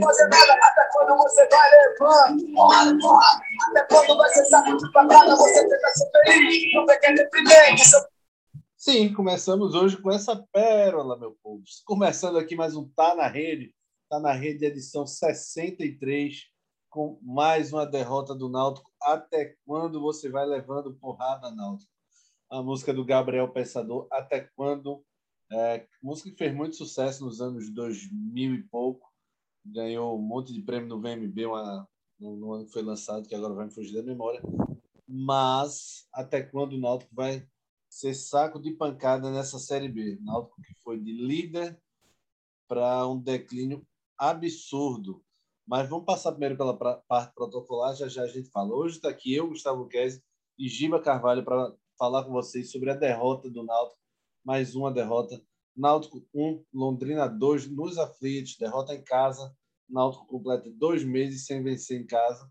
fazer nada? Até quando você vai levando? Porrada, porrada. Até quando ser saco de pancada? Você tenta ser feliz, não vê que é deprimente. Sim, começamos hoje com essa pérola, meu povo. Começando aqui mais um Tá na Rede. Tá na Rede, edição 63, com mais uma derrota do Náutico. Até quando você vai levando porrada, Náutico? A música do Gabriel Pensador, Até Quando? É, música que fez muito sucesso nos anos 2000 e pouco. Ganhou um monte de prêmio no VMB uma, no, no ano que foi lançado, que agora vai me fugir da memória. Mas até quando o Náutico vai ser saco de pancada nessa Série B. Náutico que foi de líder para um declínio absurdo. Mas vamos passar primeiro pela parte protocolar, já já a gente fala. Hoje está aqui eu, Gustavo Quese e Giba Carvalho para falar com vocês sobre a derrota do Náutico. Mais uma derrota. Náutico 1, Londrina 2, nos aflitos, derrota em casa. Náutico completa dois meses sem vencer em casa.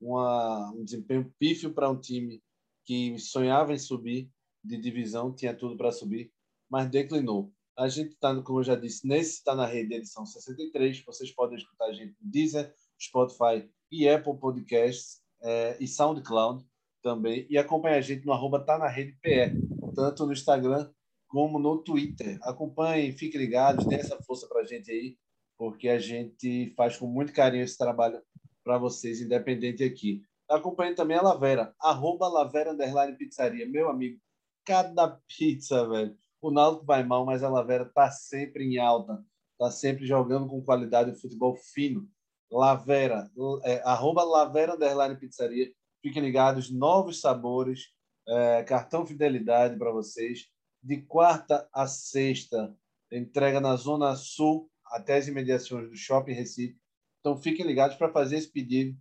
Uma, um desempenho pífio para um time que sonhava em subir de divisão, tinha tudo para subir, mas declinou. A gente está, como eu já disse, nesse está na rede edição 63. Vocês podem escutar a gente no Deezer, Spotify e Apple Podcasts é, e SoundCloud também. E acompanha a gente no arroba tá na rede PE, tanto no Instagram como no Twitter. Acompanhem, fiquem ligados, dê essa força para a gente aí, porque a gente faz com muito carinho esse trabalho para vocês, independente aqui. Acompanhe também a Lavera, arroba Lavera Underline Pizzaria. Meu amigo, cada pizza, velho. O Náutico vai mal, mas a Lavera tá sempre em alta. Tá sempre jogando com qualidade de futebol fino. Lavera, é, arroba Lavera Underline Pizzaria. Fiquem ligados, novos sabores, é, cartão fidelidade para vocês. De quarta a sexta, entrega na Zona Sul, até as imediações do Shopping Recife. Então fiquem ligados para fazer esse pedido,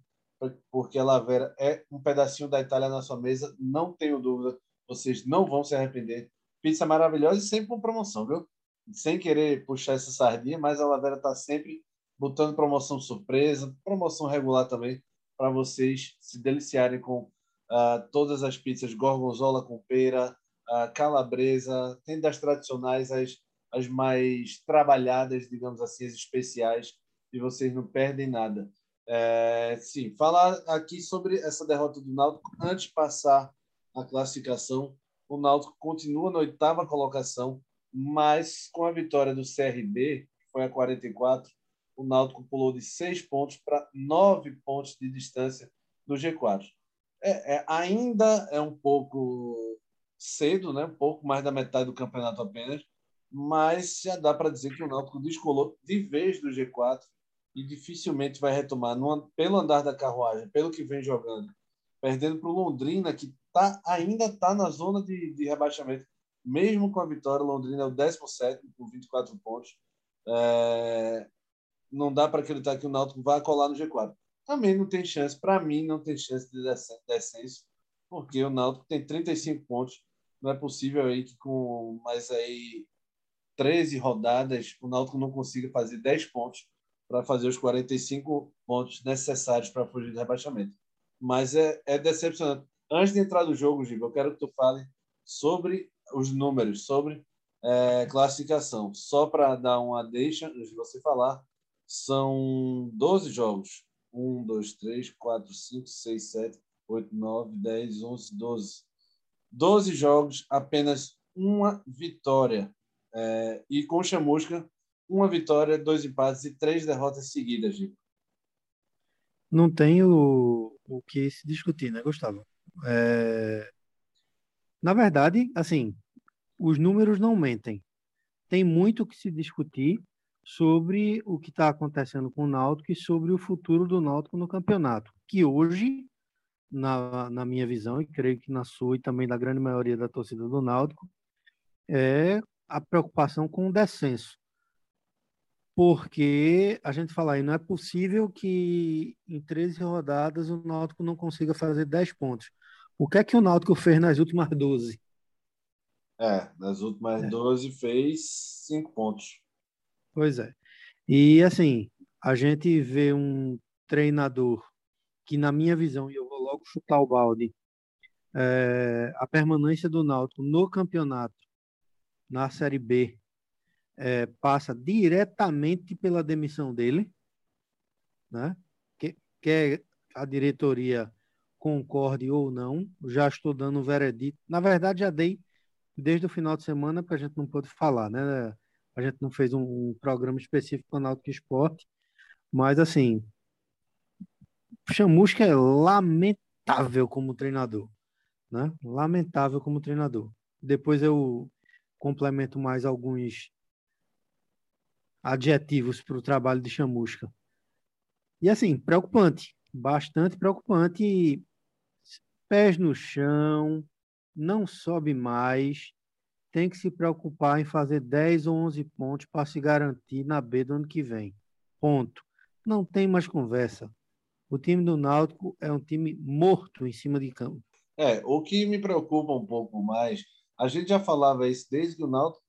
porque a Lavera é um pedacinho da Itália na sua mesa, não tenho dúvida vocês não vão se arrepender. Pizza maravilhosa e sempre com promoção, viu? Sem querer puxar essa sardinha, mas a Lavera está sempre botando promoção surpresa, promoção regular também, para vocês se deliciarem com uh, todas as pizzas gorgonzola com pera, uh, calabresa, tem das tradicionais as, as mais trabalhadas, digamos assim, as especiais, e vocês não perdem nada. É, sim, falar aqui sobre essa derrota do Náutico antes de passar a classificação. O Náutico continua na oitava colocação, mas com a vitória do CRB, que foi a 44, o Náutico pulou de seis pontos para nove pontos de distância do G4. É, é, ainda é um pouco cedo, né? um pouco mais da metade do campeonato apenas, mas já dá para dizer que o Náutico descolou de vez do G4 e dificilmente vai retomar pelo andar da carruagem, pelo que vem jogando. Perdendo para o Londrina, que tá, ainda está na zona de, de, rebaixamento. Mesmo com a vitória, Londrina é o 17 com 24 pontos. É, não dá para acreditar que o Náutico vai colar no G4. Também não tem chance, para mim, não tem chance de descenso, porque o Náutico tem 35 pontos. Não é possível aí que com mais aí 13 rodadas o Náutico não consiga fazer 10 pontos para fazer os 45 pontos necessários para fugir do rebaixamento. Mas é, é decepcionante. Antes de entrar no jogo, Giba, eu quero que tu fale sobre os números, sobre é, classificação. Só para dar uma deixa, de você falar, são 12 jogos. 1, 2, 3, 4, 5, 6, 7, 8, 9, 10, 11, 12. 12 jogos, apenas uma vitória. É, e com chamusca, uma vitória, dois empates e três derrotas seguidas, Giba. Não tem o, o que se discutir, né, Gustavo? É... Na verdade, assim, os números não mentem. Tem muito que se discutir sobre o que está acontecendo com o Náutico e sobre o futuro do Náutico no campeonato, que hoje, na, na minha visão, e creio que na sua e também da grande maioria da torcida do Náutico, é a preocupação com o descenso. Porque a gente fala aí, não é possível que em 13 rodadas o Náutico não consiga fazer 10 pontos. O que é que o Náutico fez nas últimas 12? É, nas últimas é. 12 fez 5 pontos. Pois é. E assim, a gente vê um treinador que, na minha visão, e eu vou logo chutar o balde, é, a permanência do Náutico no campeonato, na Série B, é, passa diretamente pela demissão dele, né? Que, quer a diretoria concorde ou não, já estou dando veredito. Na verdade, já dei desde o final de semana, porque a gente não pôde falar, né? A gente não fez um, um programa específico para o Náutico Esporte, mas assim, Chamusca é lamentável como treinador, né? Lamentável como treinador. Depois eu complemento mais alguns adjetivos para o trabalho de Chamusca. E assim, preocupante, bastante preocupante. Pés no chão, não sobe mais, tem que se preocupar em fazer 10 ou 11 pontos para se garantir na B do ano que vem. Ponto. Não tem mais conversa. O time do Náutico é um time morto em cima de campo. É, o que me preocupa um pouco mais, a gente já falava isso desde que o Náutico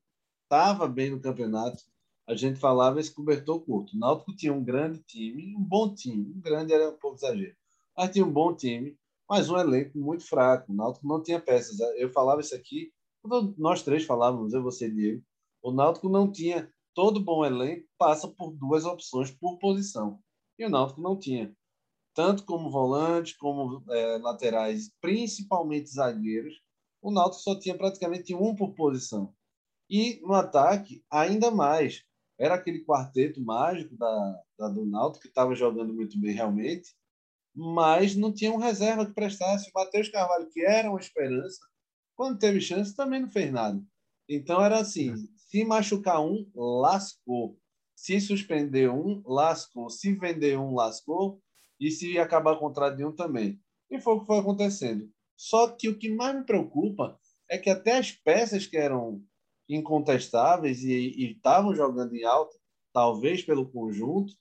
estava bem no campeonato, a gente falava esse cobertor curto. O Náutico tinha um grande time, um bom time. Um grande era um pouco exagero. Mas tinha um bom time, mas um elenco muito fraco. O Náutico não tinha peças. Eu falava isso aqui, nós três falávamos, eu, você e Diego. O Náutico não tinha. Todo bom elenco passa por duas opções por posição. E o Náutico não tinha. Tanto como volante, como é, laterais, principalmente zagueiros, o Náutico só tinha praticamente um por posição. E no ataque, ainda mais era aquele quarteto mágico da, da do Náutico que estava jogando muito bem realmente, mas não tinha um reserva que prestasse. O Matheus Carvalho, que era uma esperança, quando teve chance, também não fez nada. Então era assim: se machucar um, lascou. Se suspender um, lascou. Se vender um, lascou. E se acabar o de um também. E foi o que foi acontecendo. Só que o que mais me preocupa é que até as peças que eram incontestáveis e estavam jogando em alta, talvez pelo conjunto,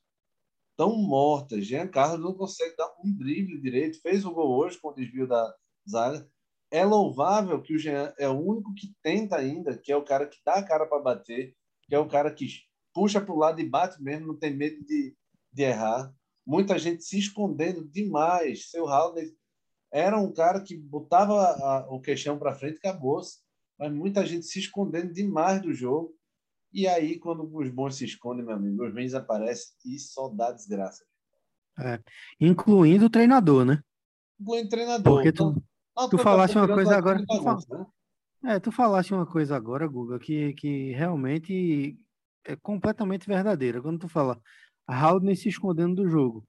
estão mortas. Jean Carlos não consegue dar um drible direito, fez o gol hoje com o desvio da zaga. É louvável que o Jean é o único que tenta ainda, que é o cara que dá a cara para bater, que é o cara que puxa para o lado e bate mesmo, não tem medo de, de errar. Muita gente se escondendo demais. Seu Raul era um cara que botava a, o queixão para frente e acabou-se mas muita gente se escondendo demais do jogo. E aí, quando os bons se escondem, meu amigo, os bens aparecem e só dá desgraça. É, incluindo o treinador, né? Incluindo o treinador. Porque tu, então, tu falasse uma coisa agora. Tu, fal... né? é, tu falasse uma coisa agora, Guga, que, que realmente é completamente verdadeira. Quando tu fala Haldner se escondendo do jogo.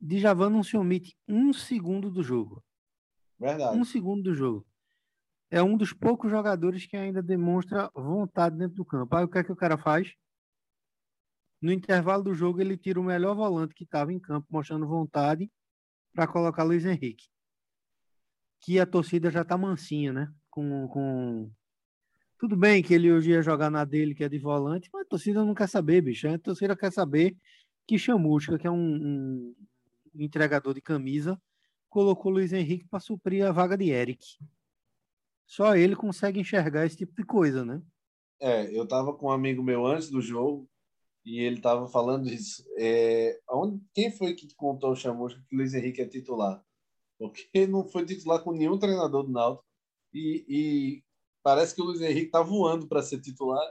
Djavan não se omite um segundo do jogo. Verdade. Um segundo do jogo é um dos poucos jogadores que ainda demonstra vontade dentro do campo. Aí o que é que o cara faz? No intervalo do jogo, ele tira o melhor volante que estava em campo, mostrando vontade, para colocar Luiz Henrique. Que a torcida já tá mansinha, né? Com, com... Tudo bem que ele hoje ia jogar na dele, que é de volante, mas a torcida não quer saber, bicho. A torcida quer saber que Chamusca, que é um, um entregador de camisa, colocou Luiz Henrique para suprir a vaga de Eric. Só ele consegue enxergar esse tipo de coisa, né? É, eu tava com um amigo meu antes do jogo e ele tava falando isso. É, onde, quem foi que contou o Chamusca que Luiz Henrique é titular? Porque não foi titular com nenhum treinador do Náutico e, e parece que o Luiz Henrique tá voando para ser titular,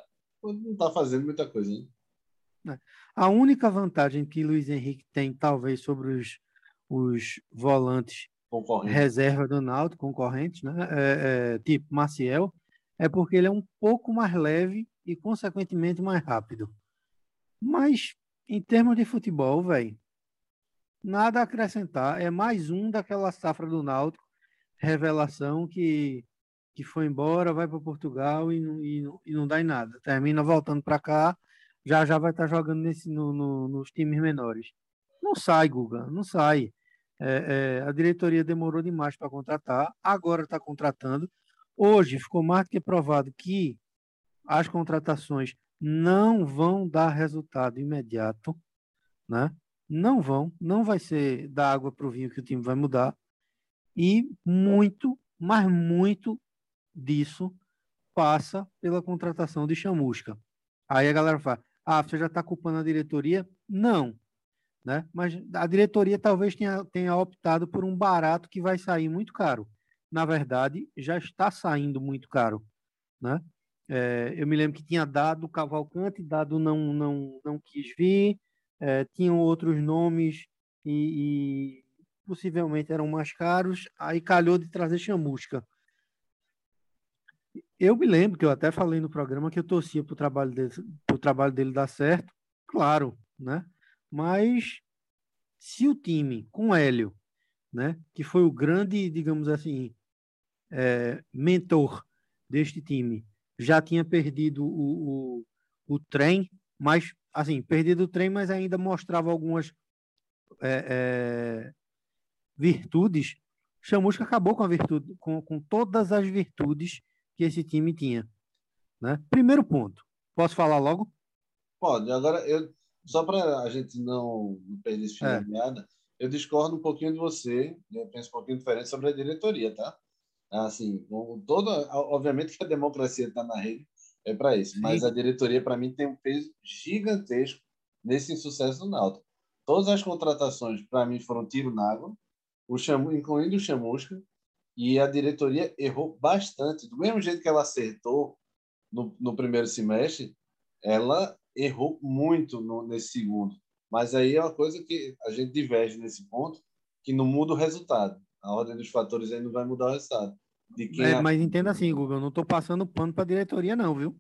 não tá fazendo muita coisa. Né? É. A única vantagem que Luiz Henrique tem, talvez, sobre os, os volantes reserva do Náutico, concorrentes, né? É, é, tipo Maciel, é porque ele é um pouco mais leve e, consequentemente, mais rápido. Mas, em termos de futebol, velho, nada a acrescentar. É mais um daquela safra do Náutico, revelação que, que foi embora, vai para Portugal e não, e, e, não dá em nada. Termina voltando para cá, já já vai estar jogando nesse, no, no, nos times menores. Não sai, Guga, não sai. É, é, a diretoria demorou demais para contratar, agora está contratando. Hoje ficou mais do que provado que as contratações não vão dar resultado imediato, né? Não vão, não vai ser da água para o vinho que o time vai mudar. E muito, mas muito disso passa pela contratação de chamusca. Aí a galera fala: ah, você já está culpando a diretoria? Não, né? Mas a diretoria talvez tenha, tenha optado por um barato que vai sair muito caro. Na verdade, já está saindo muito caro, né? É, eu me lembro que tinha dado Cavalcante, dado não, não, não quis vir, é, tinham outros nomes e, e, possivelmente eram mais caros, aí calhou de trazer chamusca. Eu me lembro que eu até falei no programa que eu torcia para o trabalho dele, trabalho dele dar certo, claro, né? Mas se o time com Hélio, né, que foi o grande, digamos assim, é, mentor deste time, já tinha perdido o, o, o, trem, mas assim, perdido o trem, mas ainda mostrava algumas é, é, virtudes. Chamusca acabou com a virtude, com, com todas as virtudes que esse time tinha. Né? Primeiro ponto. Posso falar logo? Pode. Agora, eu, só para a gente não, não perder esse fio é. meada, eu discordo um pouquinho de você. Eu penso um pouquinho diferente sobre a diretoria, tá? Assim, toda, obviamente que a democracia está na rede, é para isso. Sim. Mas a diretoria, para mim, tem um peso gigantesco nesse insucesso do Náutico. Todas as contratações, para mim, foram tiro na água, o Chamu, incluindo o Chamusca, e a diretoria errou bastante. Do mesmo jeito que ela acertou no, no primeiro semestre, ela errou muito no, nesse segundo. Mas aí é uma coisa que a gente diverge nesse ponto, que não muda o resultado. A ordem dos fatores aí não vai mudar o resultado. É, mas entenda assim, Google, eu não estou passando pano para a diretoria, não, viu?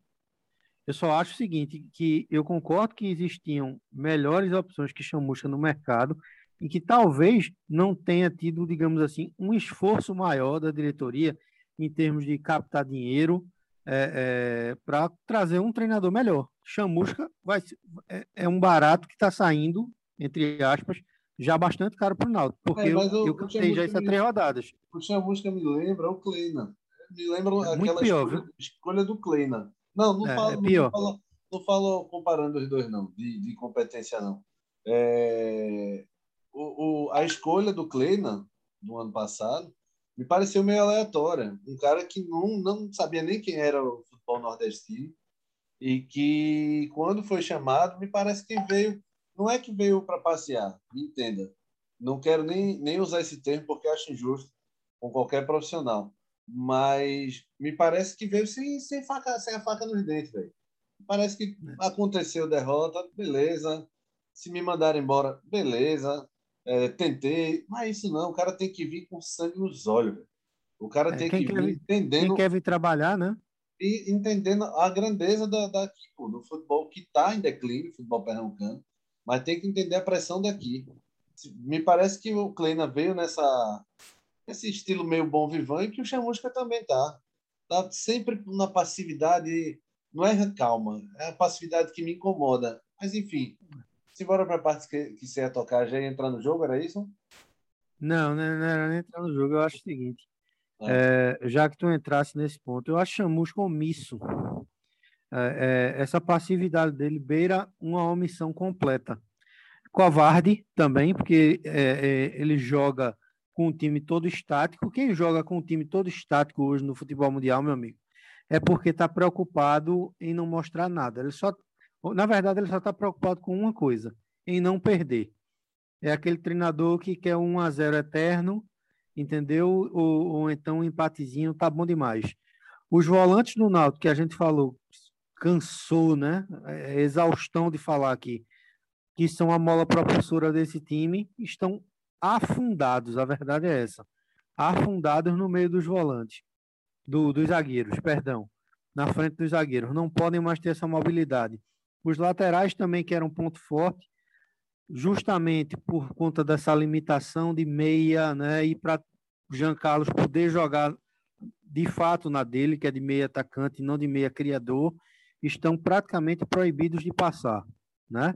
Eu só acho o seguinte, que eu concordo que existiam melhores opções que chamusca no mercado e que talvez não tenha tido, digamos assim, um esforço maior da diretoria em termos de captar dinheiro é, é, para trazer um treinador melhor. Chamusca vai, é, é um barato que está saindo, entre aspas, já bastante caro para o Náutico, porque é, eu, eu cantei já isso há três rodadas. O Chamusca me lembra o Kleina. Me lembra é aquela pior, escolha, escolha, do Kleina. Não, não, é, falo. Não, falo, não falo comparando os dois, não, de, de competência, não. É, o, o, a escolha do Kleina no ano passado me pareceu meio aleatória. Um cara que não, não sabia nem quem era o futebol nordestino e que, quando foi chamado, me parece que veio não é que veio para passear, me entenda. Não quero nem, nem usar esse termo porque acho injusto com qualquer profissional. Mas me parece que veio sem, sem, faca, sem a faca nos dentes, velho. Parece que é. aconteceu derrota, beleza. Se me mandarem embora, beleza. É, tentei, mas isso não. O cara tem que vir com sangue nos olhos, velho. O cara é, tem que vir entendendo. Quem quer vir trabalhar, né? E entendendo a grandeza da, da, do futebol que está em declínio, futebol pernambucano mas tem que entender a pressão daqui. Me parece que o Kleina veio nessa esse estilo meio bom vivant e que o Chamusca também tá. Tá sempre na passividade, não é calma, é a passividade que me incomoda. Mas enfim, bora para a parte que, que você ia tocar, já ia entrar no jogo, era isso? Não, não, era nem entrar no jogo. Eu acho o seguinte, ah. é, já que tu entrasse nesse ponto, eu acho Chamusca omisso é, é, essa passividade dele beira uma omissão completa. Covarde também, porque é, é, ele joga com um time todo estático. Quem joga com um time todo estático hoje no futebol mundial, meu amigo, é porque está preocupado em não mostrar nada. Ele só, na verdade, ele só está preocupado com uma coisa, em não perder. É aquele treinador que quer um a 0 eterno, entendeu? Ou, ou então um empatezinho, tá bom demais. Os volantes do Náutico que a gente falou, cansou, né? É, é exaustão de falar aqui, que são a mola propulsora desse time, estão afundados, a verdade é essa. Afundados no meio dos volantes, do, dos zagueiros, perdão, na frente dos zagueiros. Não podem mais ter essa mobilidade. Os laterais também, que eram um ponto forte, justamente por conta dessa limitação de meia, né? E para Jean Carlos poder jogar de fato na dele, que é de meia atacante, não de meia criador, estão praticamente proibidos de passar, né?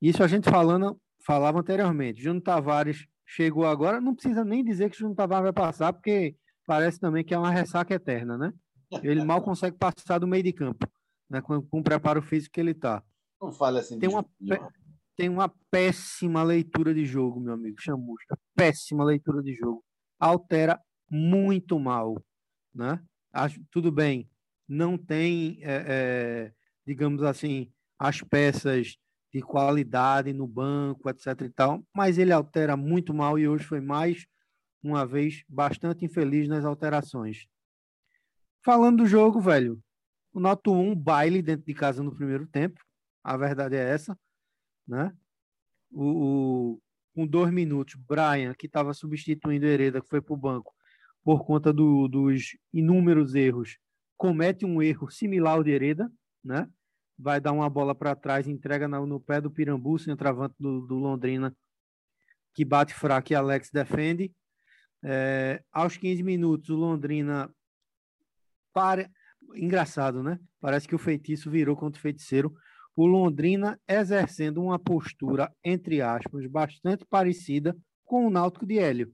Isso a gente falando, falava anteriormente. Júnior Tavares chegou agora, não precisa nem dizer que Júnior Tavares vai passar, porque parece também que é uma ressaca eterna, né? Ele mal consegue passar do meio de campo, né? Com, com o preparo físico que ele está. Não fale assim. Tem uma, tem uma péssima leitura de jogo, meu amigo Chamusca. Péssima leitura de jogo. Altera muito mal, né? Acho, tudo bem, não tem, é, é, digamos assim, as peças de qualidade no banco, etc. e tal, mas ele altera muito mal e hoje foi mais uma vez bastante infeliz nas alterações. Falando do jogo, velho, O tomou um baile dentro de casa no primeiro tempo. A verdade é essa, né? O, o com dois minutos, Brian, que estava substituindo Hereda, que foi para o banco por conta do, dos inúmeros erros, comete um erro similar ao de Hereda, né? Vai dar uma bola para trás, entrega no, no, pé do Pirambu, centroavante do, do Londrina, que bate fraco e Alex defende. É, aos 15 minutos, o Londrina para. Engraçado, né? Parece que o feitiço virou contra o feiticeiro. O Londrina exercendo uma postura, entre aspas, bastante parecida com o Náutico de Hélio,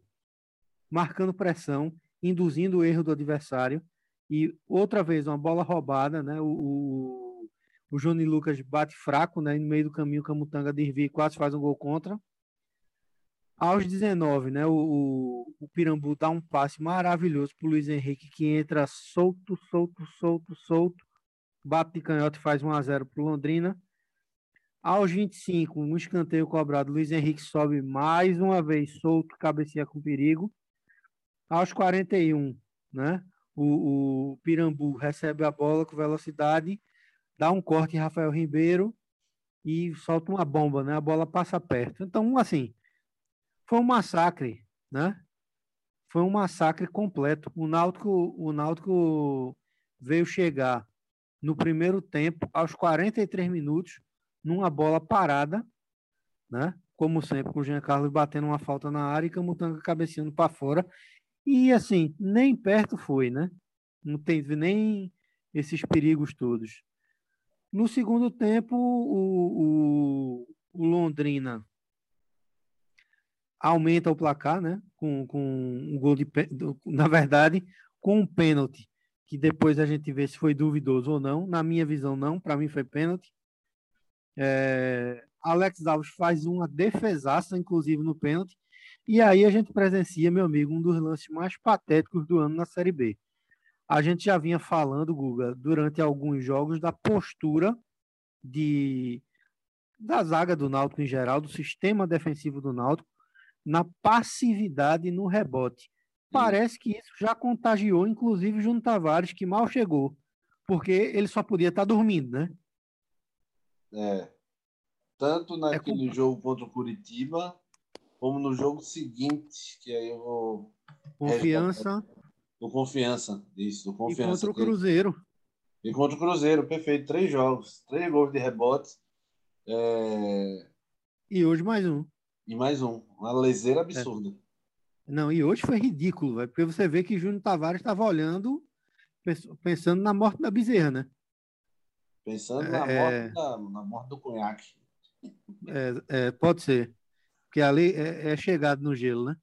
marcando pressão, induzindo o erro do adversário. E outra vez, uma bola roubada, né? O, o, o Johnny Lucas bate fraco, né? No meio do caminho, o Camutanga desvia e quase faz um gol contra. Aos 19, né, o, o, Pirambu dá um passe maravilhoso para o Luiz Henrique, que entra solto, solto, solto, solto, bate de canhota e faz 1 a 0 para Londrina. Aos 25, um escanteio cobrado, Luiz Henrique sobe mais uma vez solto, cabeceia com perigo. Aos 41, né, o, o Pirambu recebe a bola com velocidade, dá um corte em Rafael Ribeiro e solta uma bomba, né? A bola passa perto. Então, assim, foi um massacre, né? Foi um massacre completo. O Náutico, o Náutico veio chegar no primeiro tempo, aos 43 minutos, numa bola parada, né? Como sempre, com o Jean Carlos batendo uma falta na área e Camutanga cabeceando para fora. E assim, nem perto foi, né? Não teve nem esses perigos todos. No segundo tempo, o, o, o Londrina aumenta o placar, né? Com, com um gol de. Na verdade, com um pênalti, que depois a gente vê se foi duvidoso ou não. Na minha visão, não. Para mim, foi pênalti. É, Alex Alves faz uma defesaça, inclusive, no pênalti. E aí a gente presencia, meu amigo, um dos lances mais patéticos do ano na Série B. A gente já vinha falando, Guga, durante alguns jogos, da postura de da zaga do Náutico em geral, do sistema defensivo do Náutico, na passividade no rebote. Parece que isso já contagiou, inclusive, o Júnior Tavares, que mal chegou, porque ele só podia estar dormindo, né? É. Tanto naquele é jogo contra o Curitiba, como no jogo seguinte, que aí eu vou. Confiança. Do confiança, isso, do confiança. E contra o Cruzeiro. E contra o Cruzeiro, perfeito. Três jogos, três gols de rebote. É... E hoje mais um. E mais um. Uma leseira é. absurda. É. Não, e hoje foi ridículo, véio, porque você vê que Júnior Tavares estava olhando, pensando na morte da bezerra, né? Pensando na, é, morte é. da, na morte do conhaque. É, é, pode ser. Porque ali é, é, chegado no gelo, né?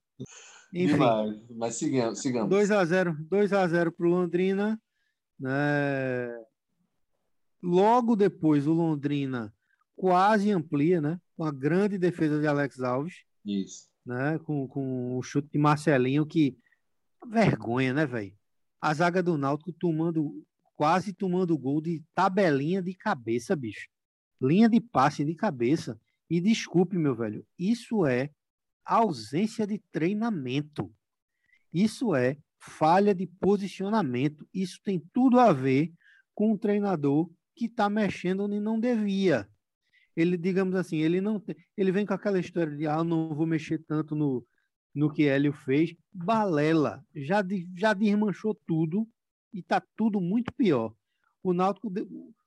Enfim. Demais. Mas sigamos. sigamos. 2x0 2 a 0 para o Londrina. Né? Logo depois, o Londrina quase amplia, né? Com a grande defesa de Alex Alves. Isso. Né? Com, com o chute de Marcelinho, que vergonha, né, velho? A zaga do Náutico tomando, quase tomando gol de tabelinha de cabeça, bicho. Linha de passe de cabeça. E desculpe, meu velho, isso é ausência de treinamento. Isso é falha de posicionamento. Isso tem tudo a ver com um treinador que está mexendo onde não devia ele, digamos assim, ele não ele vem com aquela história de ah, não vou mexer tanto no, no que Hélio fez. Balela, já, já desmanchou tudo e tá tudo muito pior. O Náutico,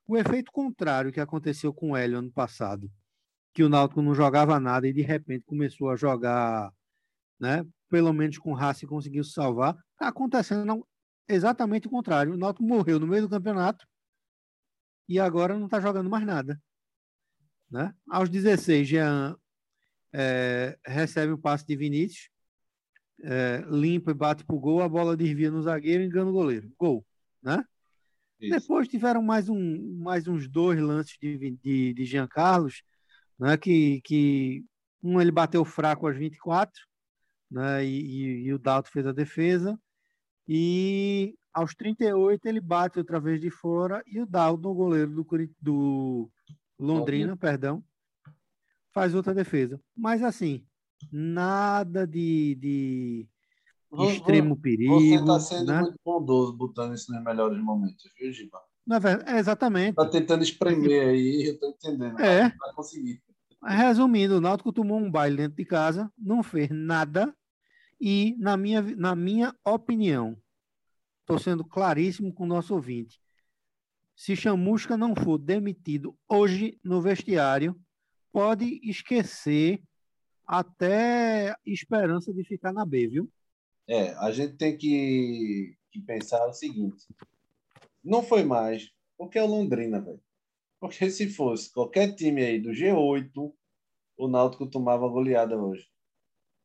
o efeito contrário que aconteceu com o Hélio ano passado, que o Náutico não jogava nada e de repente começou a jogar, né? Pelo menos com raça e conseguiu salvar. Tá acontecendo exatamente o contrário. O Náutico morreu no meio do campeonato e agora não tá jogando mais nada. Né? Aos 16, Jean é, recebe o passe de Vinícius, é, limpa e bate pro gol, a bola desvia no zagueiro e engana o goleiro. Gol. Né? Depois tiveram mais, um, mais uns dois lances de, de, de Jean Carlos, né? que, que um ele bateu fraco aos 24, né? e, e, e o Dalto fez a defesa, e aos 38 ele bate outra vez de fora e o Dalton, o goleiro do, do, Londrina, perdão, faz outra defesa. Mas assim, nada de, de extremo perigo. Você está sendo né? muito bondoso botando isso nos melhores momentos, viu, Giba? Na verdade, é exatamente. Tá tentando espremer aí, eu tô entendendo. É. Não vai conseguir. Resumindo, o Náutico tomou um baile dentro de casa, não fez nada e, na minha, na minha opinião, estou sendo claríssimo com o nosso ouvinte, se Chamusca não for demitido hoje no vestiário, pode esquecer até esperança de ficar na B, viu? É, a gente tem que, que pensar o seguinte: não foi mais, porque é o Londrina, velho. Porque se fosse qualquer time aí do G8, o Náutico tomava goleada hoje.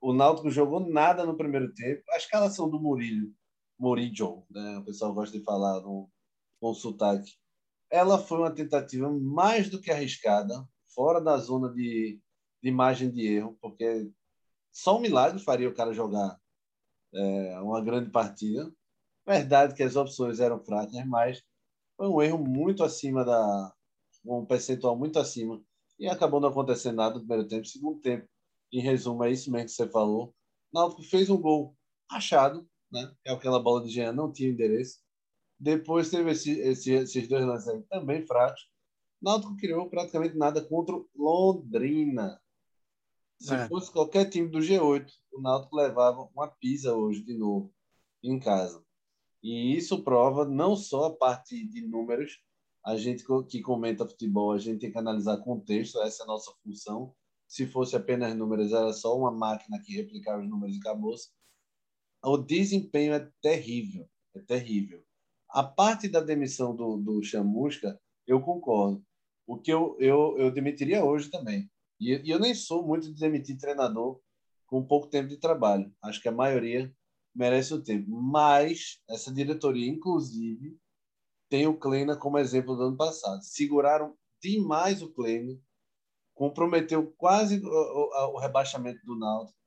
O Náutico jogou nada no primeiro tempo. A escalação do Murillo, Murillo, né? o pessoal gosta de falar no, com sotaque, ela foi uma tentativa mais do que arriscada, fora da zona de, de margem de erro, porque só um milagre faria o cara jogar é, uma grande partida. Verdade que as opções eram fracas, mas foi um erro muito acima da. um percentual muito acima. E acabou não acontecendo nada no primeiro tempo. Segundo tempo, em resumo, é isso mesmo que você falou. Náutico fez um gol achado, né? É aquela bola de Jean, não tinha endereço. Depois teve esse, esse, esses dois lances aí, também fracos. Náutico criou praticamente nada contra Londrina. Se É. fosse qualquer time do G8, o Náutico levava uma pisa hoje de novo em casa. E isso prova não só a parte de números, a gente que comenta futebol, a gente tem que analisar contexto, essa é a nossa função. Se fosse apenas números, era só uma máquina que replicava os números e acabou O desempenho é terrível, é terrível. A parte da demissão do, do Chamusca, eu concordo. O que eu, eu, eu demitiria hoje também. E, e eu nem sou muito de demitir treinador com pouco tempo de trabalho. Acho que a maioria merece o tempo. Mas essa diretoria, inclusive, tem o Kleina como exemplo do ano passado. Seguraram demais o Kleina, comprometeu quase o, o, o rebaixamento do Náutico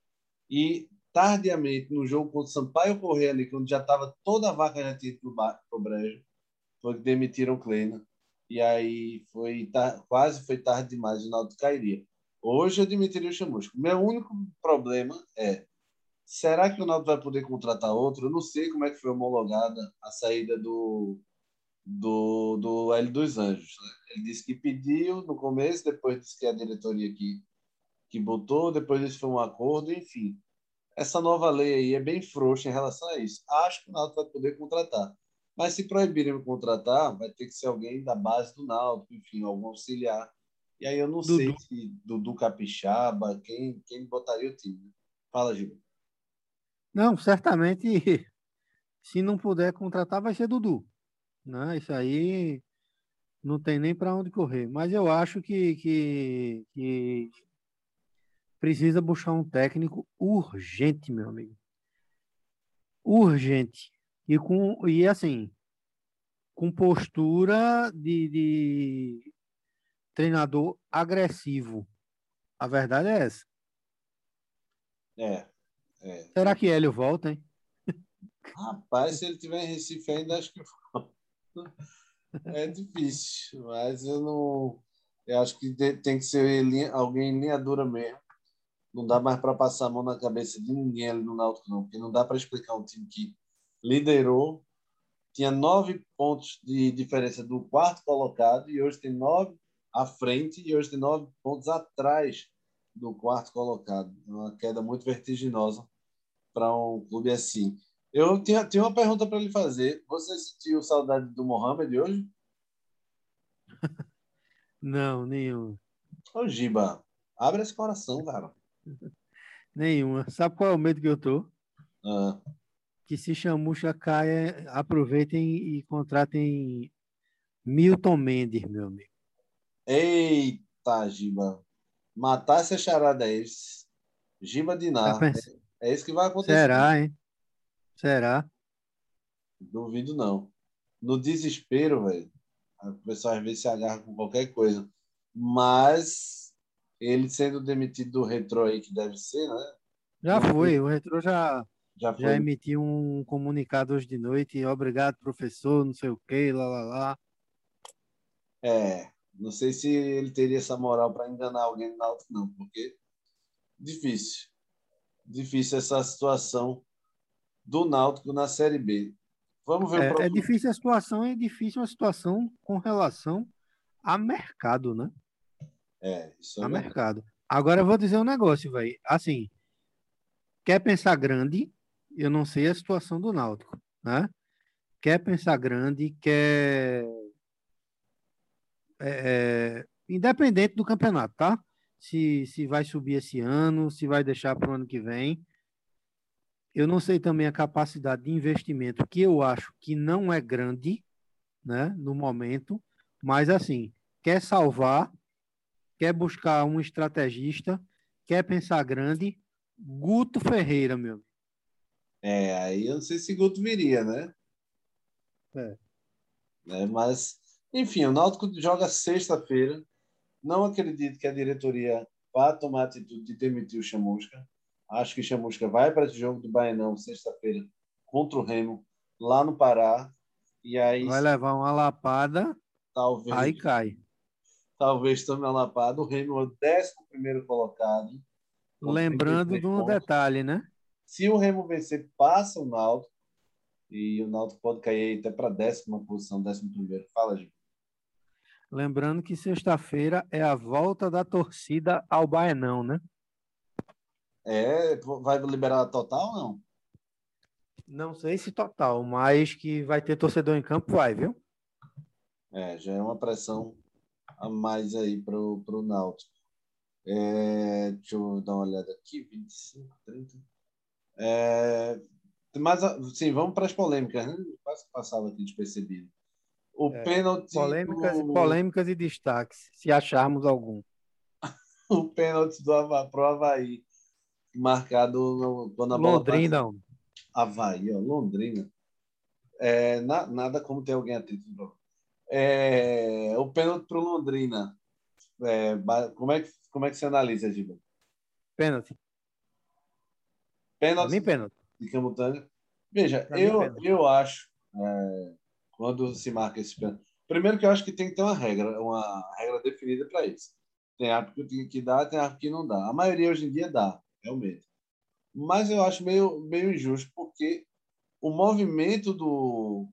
e tardiamente no jogo contra o Sampaio Correia ali, quando já estava toda a vaca já tinha ido para o brejo, foi que demitiram o Kleina. E aí foi quase foi tarde demais, o Náutico cairia. Hoje eu demitiria o Chamusco. Meu único problema é será que o Náutico vai poder contratar outro? Eu não sei como é que foi homologada a saída do do, do Hélio dos Anjos. né? Ele disse que pediu no começo, depois disse que a diretoria que, que botou, depois disse que foi um acordo, enfim. Essa nova lei aí é bem frouxa em relação a isso. Acho que o Náutico vai poder contratar. Mas se proibirem de contratar, vai ter que ser alguém da base do Náutico, enfim, algum auxiliar. E aí eu não Dudu. sei se Dudu Capixaba, quem, quem botaria o time. né? Fala, Gil. Não, certamente, se não puder contratar, vai ser Dudu. Né? Isso aí não tem nem para onde correr. Mas eu acho que, que, que precisa buscar um técnico urgente, meu amigo. Urgente. E, com, e assim, com postura de, de treinador agressivo. A verdade é essa. É, é. Será que Hélio volta, hein? Rapaz, se ele tiver em Recife ainda, acho que é difícil, mas eu não. Eu acho que tem que ser alguém em linha dura mesmo. Não dá mais para passar a mão na cabeça de ninguém ali no Náutico, não, porque não dá para explicar um time que liderou, tinha nove pontos de diferença do quarto colocado e hoje tem nove à frente e hoje tem nove pontos atrás do quarto colocado. É uma queda muito vertiginosa para um clube assim. Eu tinha, tinha uma pergunta para lhe fazer. Você sentiu saudade do Mohamed hoje? Não, nenhum. Ô, Giba, abre esse coração, cara. Nenhuma. Sabe qual é o medo que eu tô? Ah, Que se Chamucha caia, aproveitem e contratem Milton Mendes, meu amigo. eita, Giba. Matar essa charada é esse. Giba Dinar. Tá pens- É isso que vai acontecer. Será, hein? Será? Duvido não. No desespero, velho, o pessoal às vezes se agarra com qualquer coisa. Mas ele sendo demitido do retrô aí, que deve ser, né? Já foi. O Retro já, Já já emitiu um comunicado hoje de noite. Obrigado, professor, não sei o quê, lá, lá, lá. É, não sei se ele teria essa moral para enganar alguém no Náutico, não, porque difícil. Difícil essa situação do Náutico na Série B. Vamos ver É, o é próximo. difícil a situação, é difícil a situação com relação a mercado, né? É, isso é A verdade. mercado. Agora eu vou dizer um negócio, velho. Assim, quer pensar grande, eu não sei a situação do Náutico, né? Quer pensar grande, quer. é, é, independente do campeonato, tá? Se, se vai subir esse ano, se vai deixar para o ano que vem. Eu não sei também a capacidade de investimento, que eu acho que não é grande, né, no momento, mas assim, quer salvar, quer buscar um estrategista, quer pensar grande, Guto Ferreira, meu. É, aí eu não sei se Guto viria, né? É. Né, Mas, enfim, o Náutico joga sexta-feira. Não acredito que a diretoria vá tomar a atitude de demitir o Chamusca. Acho que o Chamusca vai para esse jogo do Baianão sexta-feira contra o Remo, lá no Pará. E aí, Vai levar uma lapada, talvez, aí cai. Talvez tome a lapada. O Remo é o décimo primeiro colocado. Lembrando 33 de um pontos. detalhe, né? Se o Remo vencer, passa o Náutico. E o Náutico pode cair até para a décima posição, décimo primeiro. Fala, gente. Lembrando que sexta-feira é a volta da torcida ao Baenão, né? É, vai liberar total ou não? Não sei se total, mas que vai ter torcedor em campo, vai, viu? É, já é uma pressão a mais aí pro, pro Náutico. É, deixa eu dar uma olhada aqui, 25, 30. É, mas, sim, vamos para as polêmicas, né? Quase que passava aqui despercebido. O É, pênalti. Polêmicas, do- polêmicas e destaques, se acharmos algum. O pênalti do Hava, pro Havaí, marcado no, quando a bola Londrina. Havaí, ó, Londrina. É, na- nada como ter alguém atento. É, o pênalti para o Londrina. É, como, é que, como é que você analisa, Giba? pênalti. Pênalti mim, pênalti. de Camutanga. Veja, Pra eu, eu acho, é, quando se marca esse pênalti. Primeiro que eu acho que tem que ter uma regra, uma regra definida para isso. Tem árbitro que, que dá, tem árbitro que não dá. A maioria hoje em dia dá, realmente. Mas eu acho meio, meio injusto, porque o movimento do,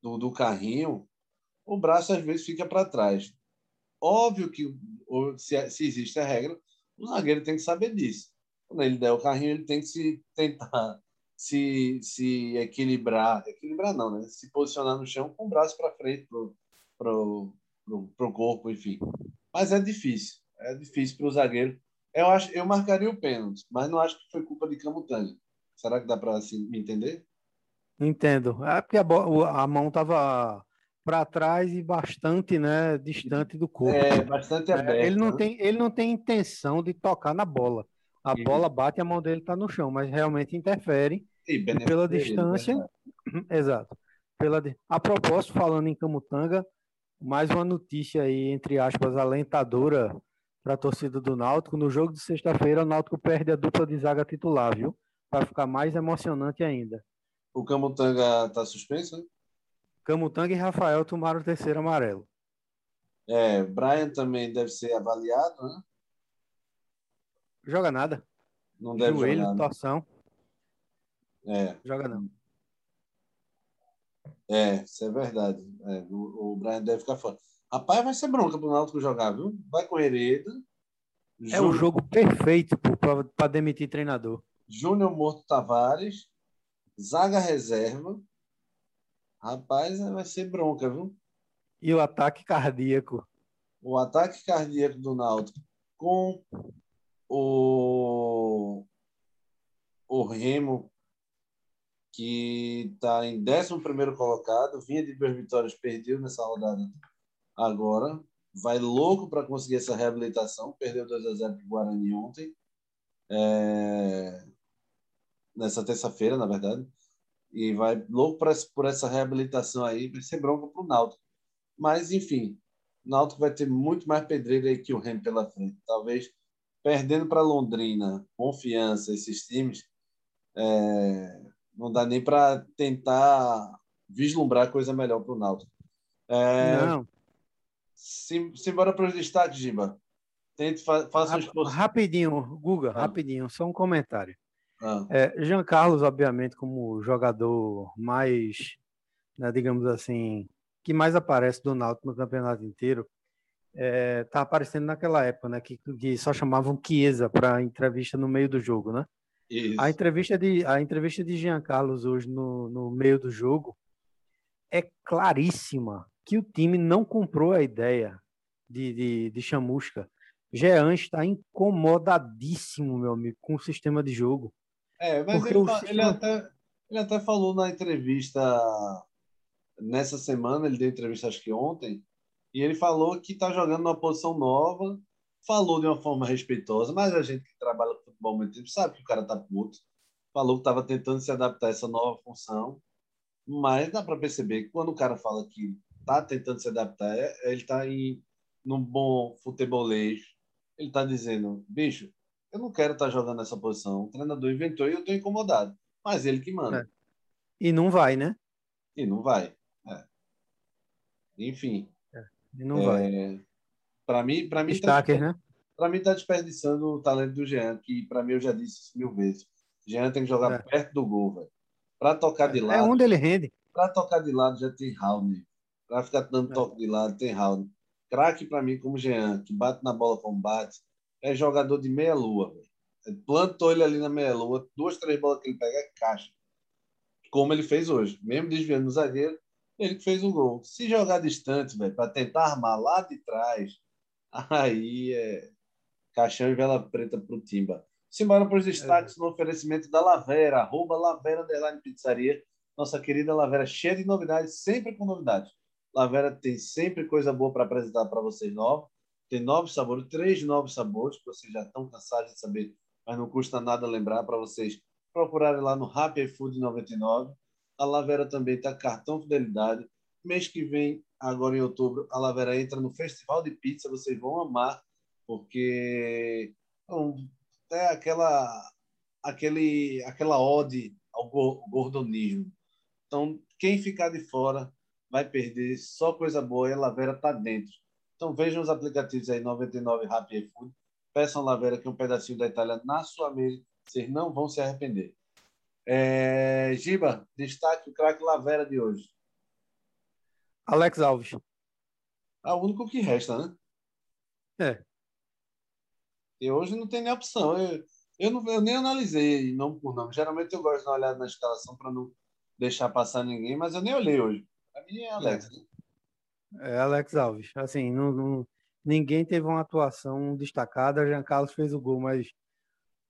do, do carrinho, o braço às vezes fica para trás. Óbvio que se, existe a regra, o zagueiro tem que saber disso. Quando ele der o carrinho, ele tem que se tentar se, se equilibrar, equilibrar não, né? Se posicionar no chão com o braço para frente pro, pro, pro, pro corpo, enfim. Mas é difícil, é difícil para o zagueiro. Eu acho, eu marcaria o pênalti, mas não acho que foi culpa de Camutanga. Será que dá para assim, me entender? Entendo. É porque a, a mão tava para trás e bastante, né, distante do corpo. É bastante É, aberto. ele não né? tem, ele não tem intenção de tocar na bola. A Isso. bola bate e a mão dele está no chão, mas realmente interfere. E pela ele, distância, verdade. Exato. Pela, a propósito, falando em Camutanga, mais uma notícia aí, entre aspas, alentadora para a torcida do Náutico. No jogo de sexta-feira, o Náutico perde a dupla de zaga titular, viu? Para ficar mais emocionante ainda. O Camutanga está suspenso, né? Camutanga e Rafael tomaram o terceiro amarelo. É, Brian também deve ser avaliado, né? Joga nada. Não deve Joelho, jogar. torção. É, Joga não. é, isso é verdade. É, o, o Brian deve ficar fora. Rapaz, vai ser bronca pro Náutico jogar, viu? Vai com Hereda. É o jogo perfeito para demitir treinador. Júnior Morto Tavares. Zaga reserva. Rapaz, vai ser bronca, viu? E o ataque cardíaco. o ataque cardíaco do Náutico com o, o Remo, que está em 11 colocado, vinha de duas vitórias, perdeu nessa rodada agora, vai louco para conseguir essa reabilitação, perdeu 2 a 0 para o Guarani ontem, é, nessa terça-feira, na verdade, e vai louco pra, por essa reabilitação aí, vai ser bronca para o Náutico. Mas, enfim, o Náutico vai ter muito mais pedreira aí que o Remo pela frente. Talvez perdendo para Londrina, confiança, esses times, é, não dá nem para tentar vislumbrar coisa melhor para o Náutico. É, Não, sim, simbora para os destaques, Giba. Tente fa faça um esforço. rapidinho, Guga, Ah. rapidinho, só um comentário. Ah, É, Jean Carlos, obviamente, como jogador mais né, digamos assim, que mais aparece do Náutico no campeonato inteiro, é, tá aparecendo naquela época, né, que, que só chamavam Chiesa para entrevista no meio do jogo, né? Isso. A entrevista de a entrevista de Jean Carlos hoje no, no meio do jogo é claríssima que o time não comprou a ideia de, de, de chamusca. Jean está incomodadíssimo, meu amigo, com o sistema de jogo. É, mas Porque ele, o fa- sistema- ele até, ele até falou na entrevista nessa semana, ele deu entrevista acho que ontem, e ele falou que está jogando numa posição nova, falou de uma forma respeitosa, mas a gente que trabalha com futebol muito tempo sabe que o cara tá puto. Falou que estava tentando se adaptar a essa nova função, mas dá para perceber que quando o cara fala que tá tentando se adaptar, é- ele tá em num bom futebolês, ele tá dizendo, bicho, eu não quero estar jogando nessa posição. O treinador inventou e eu estou incomodado. Mas ele que manda. É. E não vai, né? E não vai. É. Enfim. E não vai. é, para mim, para mim, tá, Destaques, né? pra mim tá desperdiçando o talento do Jean, que para mim eu já disse isso mil vezes. Jean tem que jogar É. perto do gol, velho. Para tocar de É lado, onde ele rende. para tocar de lado já tem Raul. Para ficar dando É. toque de lado tem Raul. Craque para mim como Jean, que bate na bola como bate, é jogador de meia lua, velho. Plantou ele ali na meia lua, duas, três bolas que ele pega é caixa. Como ele fez hoje, mesmo desviando no zagueiro, ele que fez o gol. Se jogar distante, velho, para tentar armar lá de trás, aí é caixão e vela preta pro Timba. Simbora para os destaques no oferecimento da Lavera, arroba Lavera Underline Pizzaria. Nossa querida Lavera, cheia de novidades, sempre com novidades. Lavera tem sempre coisa boa para apresentar para vocês novos. Tem novos sabores, três novos sabores, que vocês já estão cansados de saber, mas não custa nada lembrar para vocês procurarem lá no Happy Food 99. A Lavera também está cartão fidelidade. Mês que vem, agora em outubro, a Lavera entra no Festival de Pizza. Vocês vão amar, porque bom, é aquela, aquele, aquela ode ao go- gordonismo. Então, quem ficar de fora vai perder. Só coisa boa e a Lavera está dentro. Então, vejam os aplicativos aí, 99 Happy Food. Peçam Lavera, que é um pedacinho da Itália na sua mesa. Vocês não vão se arrepender. É, Giba, destaque o craque Lavera de hoje. Alex Alves. É o único que resta, né? É. E hoje não tem nem opção. Eu, eu, não, eu nem analisei nome por nome. Geralmente eu gosto de dar uma olhada na escalação para não deixar passar ninguém, mas eu nem olhei hoje. Para mim é Alex. né? É Alex Alves. Assim, não, não- ninguém teve uma atuação destacada. Jean Carlos fez o gol, mas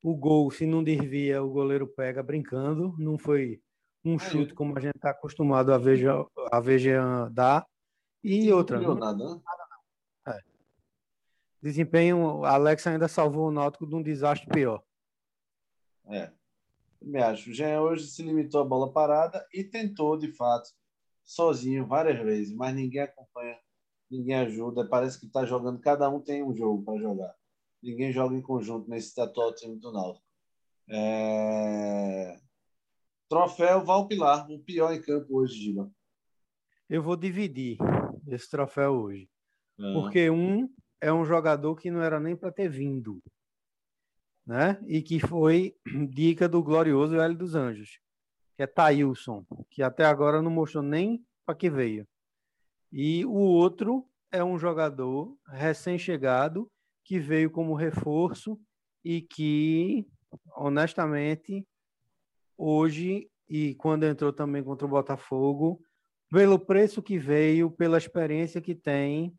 o gol, se não desvia, o goleiro pega brincando. Não foi um chute como a gente está acostumado a ver, Jean- a ver Jean dar. E Não outra, criou nada, né? desempenho, Alex ainda salvou o Náutico de um desastre pior. É. Me acho. O Jean hoje se limitou à bola parada e tentou, de fato, sozinho várias vezes, mas ninguém acompanha, ninguém ajuda. Parece que está jogando, cada um tem um jogo para jogar. Ninguém joga em conjunto nesse atual time do Náutico. É... Troféu Valpilar, o pior em campo hoje, Giba. Eu vou dividir esse troféu hoje. É. Porque um é um jogador que não era nem para ter vindo, né? E que foi dica do glorioso Hélio dos Anjos, que é Thailson, que até agora não mostrou nem para que veio. E o outro é um jogador recém-chegado que veio como reforço e que, honestamente, hoje e quando entrou também contra o Botafogo, pelo preço que veio, pela experiência que tem,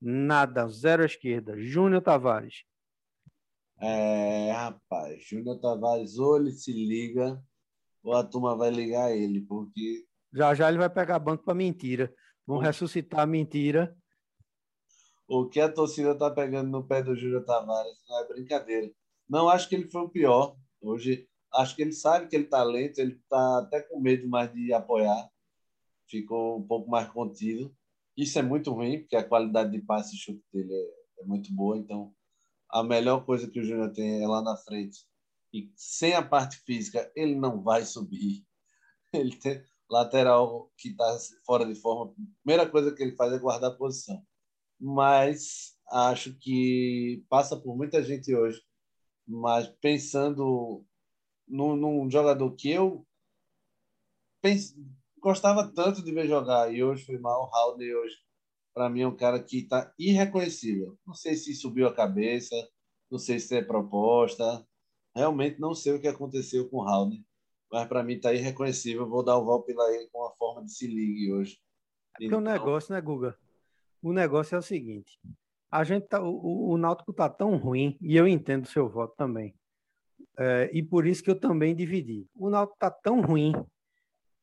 nada, zero à esquerda. Júnior Tavares. É, rapaz, Júnior Tavares, ou se liga, ou a turma vai ligar ele, porque Já já ele vai pegar banco para mentira. Vão ressuscitar a mentira. o que a torcida tá pegando no pé do Júnior Tavares não é brincadeira. Não acho que ele foi o pior. Hoje, acho que ele sabe que ele tá lento, ele tá até com medo mais de apoiar. Ficou um pouco mais contido. Isso é muito ruim, porque a qualidade de passe e chute dele é, é muito boa. Então, a melhor coisa que o Júnior tem é lá na frente. E sem a parte física, ele não vai subir. Ele tem lateral que está fora de forma. A primeira coisa que ele faz é guardar a posição. Mas acho que passa por muita gente hoje. Mas pensando num, num jogador que eu pense, gostava tanto de ver jogar e hoje foi mal. O Haldner hoje, para mim, é um cara que está irreconhecível. Não sei se subiu a cabeça, não sei se é proposta. Realmente não sei o que aconteceu com o Haldner, mas para mim está irreconhecível. Vou dar o voto pela ele com a forma de se ligue hoje. É porque então... o negócio, né, Guga? O negócio é o seguinte: a gente tá, o, o Náutico tá tão ruim, e eu entendo o seu voto também. É, e por isso que eu também dividi. O Náutico tá tão ruim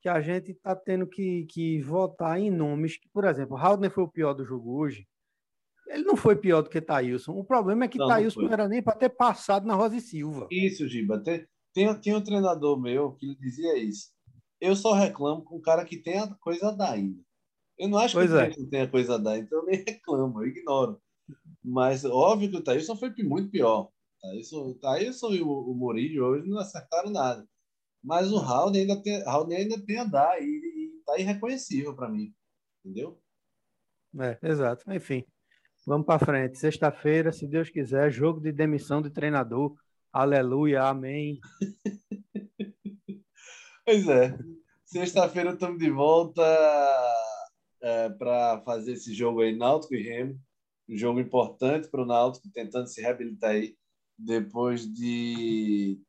que a gente tá tendo que, que votar em nomes que, por exemplo, o Haldner foi o pior do jogo hoje. Ele não foi pior do que Thailson. O problema é que não, Thailson não, não era nem para ter passado na Rosa e Silva. Isso, Giba. Tem, tem, tem um treinador meu que dizia isso. Eu só reclamo com o cara que tem a coisa da ainda. Eu não acho pois que é. não tenha coisa a dar, então eu nem reclamo, eu ignoro. Mas óbvio que o Thaíson foi muito pior. Thaíson, Thaíson e o, o Murillo hoje não acertaram nada. Mas o Raul ainda tem, Raul ainda tem a dar e, está irreconhecível para mim. Entendeu? É, exato. Enfim, vamos para frente. Sexta-feira, se Deus quiser, jogo de demissão de treinador. Aleluia, amém. pois é. Sexta-feira estamos de volta é, para fazer esse jogo aí, Náutico e Remo. Um jogo importante para o Náutico, tentando se reabilitar aí depois de,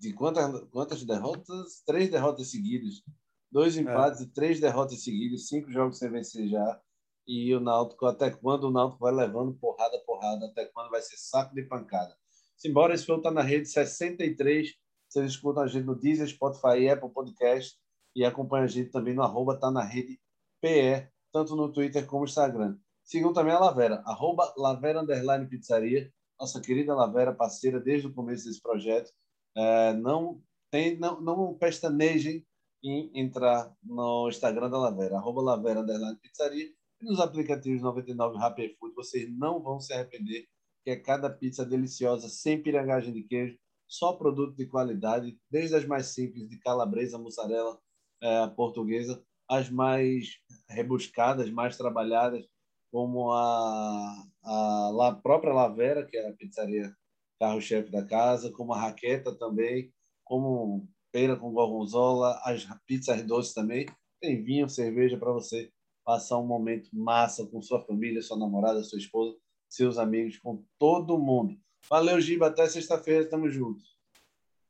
de quantas, quantas derrotas? Três derrotas seguidas. Dois é. empates é. e três derrotas seguidas, cinco jogos sem vencer já. E o Náutico, até quando o Náutico vai levando porrada, porrada, até quando vai ser saco de pancada. Simbora, esse filme está na rede 63. Vocês escutam a gente no Deezer, Spotify, Apple Podcast e acompanha a gente também no arroba tá na rede PE, tanto no Twitter como no Instagram. Sigam também a Lavera, arroba Lavera Underline Pizzaria, nossa querida Lavera, parceira desde o começo desse projeto. É, não, tem, não, não pestanejem em entrar no Instagram da Lavera, arroba Lavera Underline Pizzaria, nos aplicativos 99 Rappi Food, vocês não vão se arrepender, que é cada pizza deliciosa, sem pirangagem de queijo, só produto de qualidade, desde as mais simples, de calabresa, mussarela, é, portuguesa, as mais rebuscadas, mais trabalhadas, como a, a, a própria Lavera, que é a pizzaria carro-chefe da casa, como a Raqueta também, como Peira com Gorgonzola, as pizzas doces também. Tem vinho, cerveja para você passar um momento massa com sua família, sua namorada, sua esposa, seus amigos, com todo mundo. Valeu, Giba. Até sexta-feira. Tamo junto.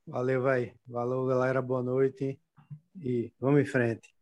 Valeu, vai. Valeu, galera. Boa noite. E vamos em frente.